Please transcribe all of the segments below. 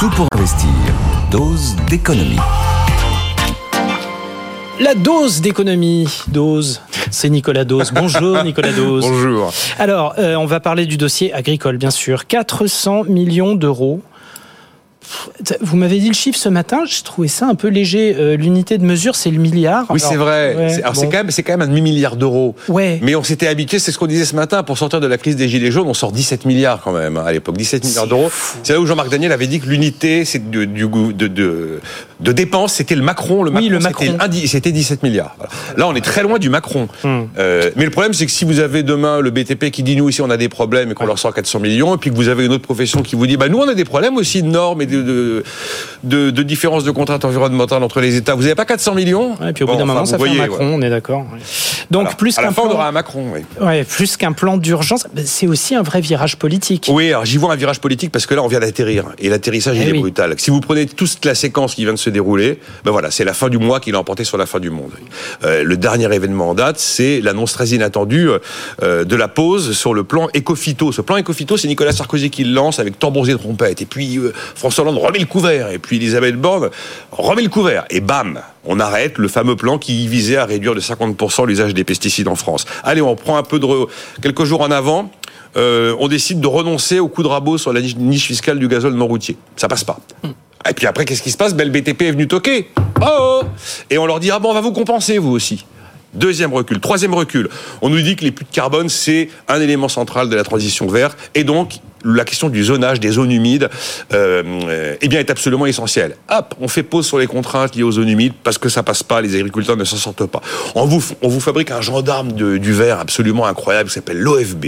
Tout pour investir. Dose d'économie. La dose d'économie, dose, c'est Nicolas Dose. Bonjour Nicolas Dose. Bonjour. Alors, euh, on va parler du dossier agricole, bien sûr. 400 millions d'euros vous m'avez dit le chiffre ce matin, j'ai trouvé ça un peu léger. Euh, l'unité de mesure, c'est le milliard. Oui, c'est vrai. ouais, C'est- quand même, c'est quand même un demi-milliard d'euros. Ouais. Mais on s'était habitué, c'est ce qu'on disait ce matin, pour sortir de la crise des gilets jaunes, on sort 17 milliards quand même hein, à l'époque, 17 milliards d'euros. C'est là où Jean-Marc Daniel avait dit que l'unité c'est de, du goût- de, de, de dépenses, c'était le Macron. Le Oui, le Macron, c'était Macron. un di- C'était 17 milliards. Voilà. Là, on est très loin du Macron. Hmm. Euh, mais le problème, c'est que si vous avez demain le BTP qui dit nous ici on a des problèmes et qu'on leur sort 400 millions, et puis que vous avez une autre profession qui vous dit bah nous on a des problèmes aussi de normes et de, de, de, de différences de contraintes environnementales entre les États. Vous n'avez pas 400 millions? Ouais, et puis au bout Bon, d'un enfin, moment, ça fait un Macron, on est d'accord. Donc, Voilà. plus qu'un on plan, aura un Macron. Oui. plus qu'un plan d'urgence, ben, c'est aussi un vrai virage politique. Oui, alors j'y vois un virage politique parce que là, on vient d'atterrir. Et l'atterrissage, Eh il est oui. brutal. Si vous prenez toute la séquence qui vient de se dérouler, ben voilà, c'est la fin du mois qui l'a emporté sur la fin du monde. Euh, le dernier événement en date, c'est l'annonce très inattendue euh, de la pause sur le plan Ecofito. Ce plan Ecofito, c'est Nicolas Sarkozy qui le lance avec tambours et trompettes. Et puis euh, François Hollande remet le couvert. Et puis Elisabeth Borne remet le couvert. Et bam, on arrête le fameux plan qui visait à réduire de 50% l'usage des pesticides en France. Allez, on prend un peu de... quelques jours en avant. On décide de renoncer au coup de rabot sur la niche- fiscale du gazole non routier. Ça passe pas. Et puis après, qu'est-ce qui se passe? Ben, Le BTP est venu toquer. Oh, oh Et on leur dit, ah bon, on va vous compenser, vous aussi. Deuxième recul. Troisième recul. On nous dit que les puits de carbone, c'est un élément central de la transition verte. Et donc, la question du zonage des zones humides euh, eh bien, est absolument essentielle. Hop, on fait pause sur les contraintes liées aux zones humides parce que ça passe pas, les agriculteurs ne s'en sortent pas. On vous, on vous fabrique un gendarme du verre absolument incroyable qui s'appelle l'OFB,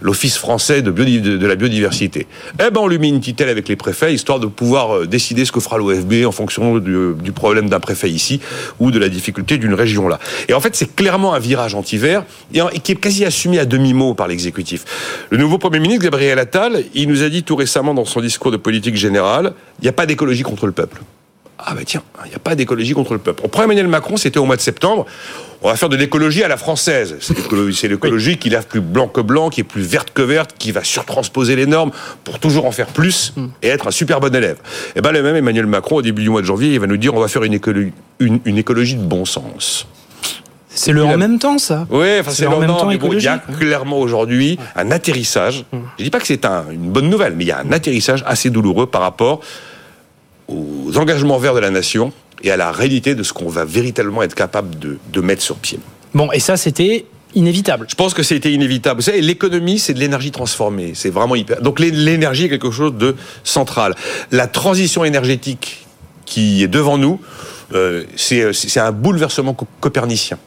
l'Office français de, la biodiversité. Eh ben, on lui met une titelle avec les préfets, histoire de pouvoir euh, décider ce que fera l'OFB en fonction du, problème d'un préfet ici ou de la difficulté d'une région là. Et en fait, c'est clairement un virage anti-vert et, et qui est quasi assumé à demi-mot par l'exécutif. Le nouveau Premier ministre, Gabriel Attal, il nous a dit tout récemment dans son discours de politique générale, il n'y a pas d'écologie contre le peuple. Ah bah tiens, il n'y a pas d'écologie contre le peuple. On prend Emmanuel Macron, c'était au mois de septembre. On va faire de l'écologie à la française. C'est l'écologie, qui lave plus blanc que blanc, qui est plus verte que verte, qui va surtransposer les normes pour toujours en faire plus et être un super bon élève. Et ben le même Emmanuel Macron, au début du mois de janvier, il va nous dire on va faire une écologie, une, une écologie de bon sens. C'est le en même temps, ça. Oui, enfin C'est c'est en le même temps il y a hein. clairement aujourd'hui un atterrissage. Je dis pas que c'est un- une bonne nouvelle, mais il y a un atterrissage assez douloureux par rapport aux engagements verts de la nation et à la réalité de ce qu'on va véritablement être capable de, de mettre sur pied. Bon, et ça, c'était inévitable. Je pense que c'était inévitable. Vous savez, l'économie, c'est de l'énergie transformée. C'est vraiment hyper. Donc l'é- l'énergie est quelque chose de central. La transition énergétique qui est devant nous, euh, c'est c'est un bouleversement co- copernicien.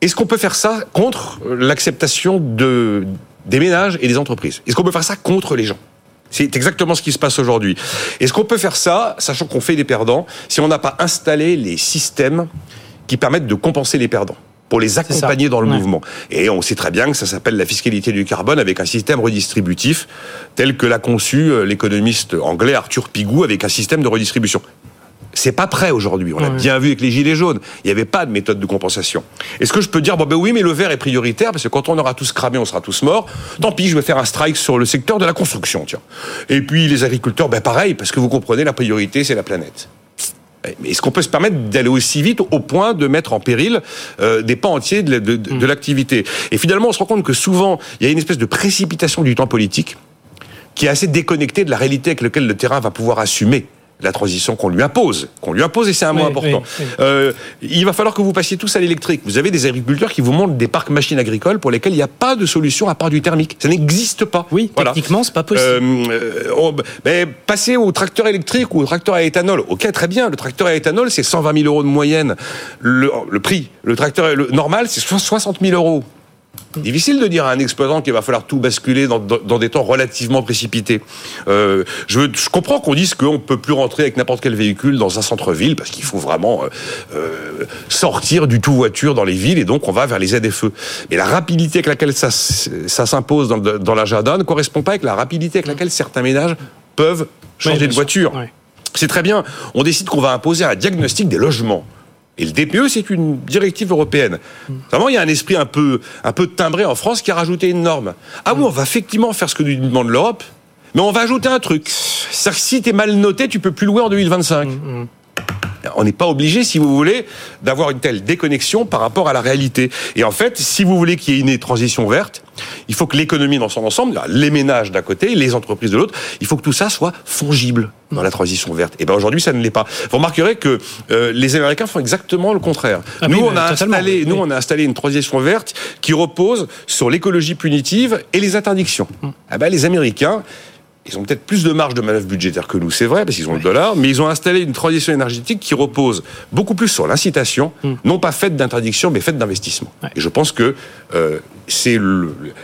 Est-ce qu'on peut faire ça contre l'acceptation de, des ménages et des entreprises? Est-ce qu'on peut faire ça contre les gens? C'est exactement ce qui se passe aujourd'hui. Est-ce qu'on peut faire ça, sachant qu'on fait des perdants, si on n'a pas installé les systèmes qui permettent de compenser les perdants pour les accompagner dans le Ouais. mouvement? Et on sait très bien que ça s'appelle la fiscalité du carbone avec un système redistributif tel que l'a conçu euh, l'économiste anglais Arthur Pigou avec un système de redistribution. C'est pas prêt aujourd'hui. On l'a bien vu avec les gilets jaunes. Il n'y avait pas de méthode de compensation. Est-ce que je peux dire, bon ben oui, mais le vert est prioritaire parce que quand on aura tous cramé, on sera tous morts. Tant pis, je vais faire un strike sur le secteur de la construction, tiens. Et puis les agriculteurs, ben pareil, parce que vous comprenez, la priorité, c'est la planète. Eh, Mais est-ce qu'on peut se permettre d'aller aussi vite au point de mettre en péril euh, des pans entiers de, de- de- de l'activité? Et finalement, on se rend compte que souvent, il y a une espèce de précipitation du temps politique qui est assez déconnectée de la réalité avec laquelle le terrain va pouvoir assumer la transition qu'on lui impose, qu'on lui impose et c'est un mot Oui, important. oui, oui. Euh, il va falloir que vous passiez tous à l'électrique. Vous avez des agriculteurs qui vous montrent des parcs machines agricoles pour lesquels il n'y a pas de solution à part du thermique. Ça n'existe pas. Oui, Voilà. techniquement, c'est pas possible. Euh, euh, on- ben, passer au tracteur électrique ou au tracteur à éthanol. Ok, très bien. Le tracteur à éthanol, c'est 120 000 euros de moyenne. Le, le prix. Le tracteur le normal, c'est 60 000 euros. Difficile de dire à un exploitant qu'il va falloir tout basculer dans, dans- dans des temps relativement précipités. Euh, je, comprends qu'on dise qu'on ne peut plus rentrer avec n'importe quel véhicule dans un centre-ville parce qu'il faut vraiment euh, euh, sortir du tout voiture dans les villes et donc on va vers les ZFE. Mais la rapidité avec laquelle ça, s'impose dans, dans l'agenda ne correspond pas avec la rapidité avec laquelle certains ménages peuvent changer de voiture. C'est très bien. On décide qu'on va imposer un diagnostic des logements. Et le DPE, c'est une directive européenne. Vraiment, il y a un esprit un peu, timbré en France qui a rajouté une norme. Ah oui, on va effectivement faire ce que nous demande l'Europe, mais on va ajouter un truc. C'est-à-dire que si tu es mal noté, tu peux plus louer en 2025. On n'est pas obligé, si vous voulez, d'avoir une telle déconnexion par rapport à la réalité. Et en fait, si vous voulez qu'il y ait une transition verte, il faut que l'économie dans son ensemble, les ménages d'un côté, les entreprises de l'autre, il faut que tout ça soit fongible dans la transition verte. Et ben aujourd'hui, ça ne l'est pas. Vous remarquerez que euh, les Américains font exactement le contraire. Ah nous, oui, on a installé, oui. nous, on a installé une transition verte qui repose sur l'écologie punitive et les interdictions. Hum. Ah ben, les Américains. Ils ont peut-être plus de marge de manœuvre budgétaire que nous, c'est vrai, parce qu'ils ont le dollar, mais ils ont installé une transition énergétique qui repose beaucoup plus sur l'incitation, non pas faite d'interdiction, mais faite d'investissement. Ouais. Et je pense que euh, c'est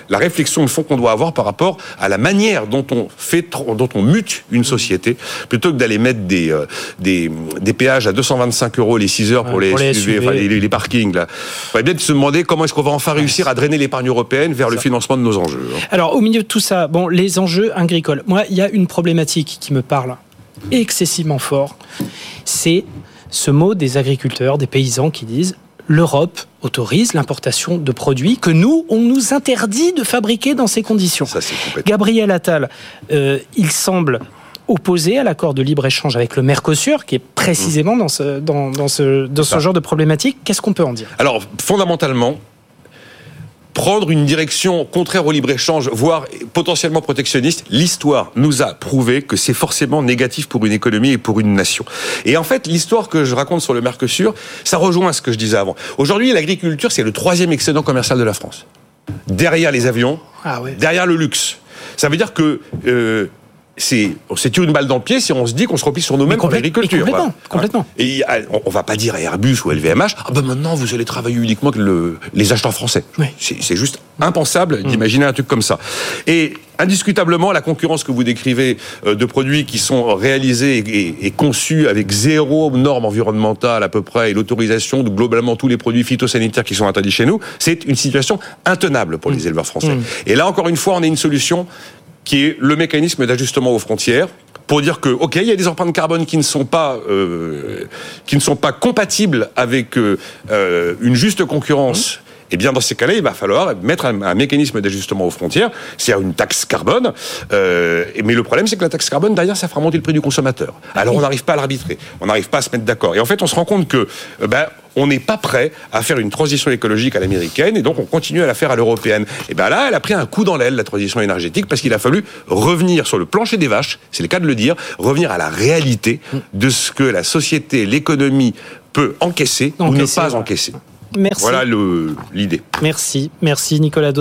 la réflexion de fond qu'on doit avoir par rapport à la manière dont on fait, dont on mute une société, plutôt que d'aller mettre des, euh, des, des péages à 225 euros les 6 heures pour, Ouais, les, pour les SUV, SUV. enfin, les, les parkings. Là. Il faudrait bien se demander comment est-ce qu'on va enfin réussir à drainer l'épargne européenne vers le financement de nos enjeux. hein. Alors, au milieu de tout ça, bon, les enjeux agricoles. Moi, il y a une problématique qui me parle excessivement fort. C'est ce mot des agriculteurs, des paysans qui disent l'Europe autorise l'importation de produits que nous, on nous interdit de fabriquer dans ces conditions. Ça. Gabriel Attal, euh, il semble opposé à l'accord de libre-échange avec le Mercosur, qui est précisément dans ce, dans, dans ce, dans ce genre de problématique. Qu'est-ce qu'on peut en dire? Alors, fondamentalement, prendre une direction contraire au libre-échange, voire potentiellement protectionniste, l'histoire nous a prouvé que c'est forcément négatif pour une économie et pour une nation. Et en fait, l'histoire que je raconte sur le Mercosur, ça rejoint ce que je disais avant. Aujourd'hui, l'agriculture, c'est le troisième excédent commercial de la France. Derrière les avions, Ah derrière le luxe. Ça veut dire que euh, c'est on s'est tiré une balle dans le pied si on se dit qu'on se replie sur nous-mêmes pour l'agriculture. complètement, Voilà. complètement. Et on, on va pas dire à Airbus ou LVMH, ah ben maintenant vous allez travailler uniquement avec le- les acheteurs français. Oui. C'est juste impensable d'imaginer un truc comme ça. Et indiscutablement, la concurrence que vous décrivez euh, de produits qui sont réalisés et, conçus avec zéro norme environnementale à peu près et l'autorisation de globalement tous les produits phytosanitaires qui sont interdits chez nous, c'est une situation intenable pour les éleveurs français. Et là encore une fois, on a une solution qui est le mécanisme d'ajustement aux frontières pour dire que ok il y a des empreintes carbone qui ne sont pas euh, qui ne sont pas compatibles avec euh, euh, une juste concurrence eh bien, dans ces cas-là, il va falloir mettre un, un mécanisme d'ajustement aux frontières, c'est-à-dire une taxe carbone. Euh, mais le problème, c'est que la taxe carbone, derrière, ça fera monter le prix du consommateur. Alors, on n'arrive pas à l'arbitrer. On n'arrive pas à se mettre d'accord. Et en fait, on se rend compte que, euh, ben, on n'est pas prêt à faire une transition écologique à l'américaine, et donc on continue à la faire à l'européenne. Et ben là, elle a pris un coup dans l'aile, la transition énergétique, parce qu'il a fallu revenir sur le plancher des vaches, c'est le cas de le dire, revenir à la réalité de ce que la société, l'économie peut encaisser, ou ne pas encaisser. Merci. Voilà l'idée. Merci. Merci, Nicolas.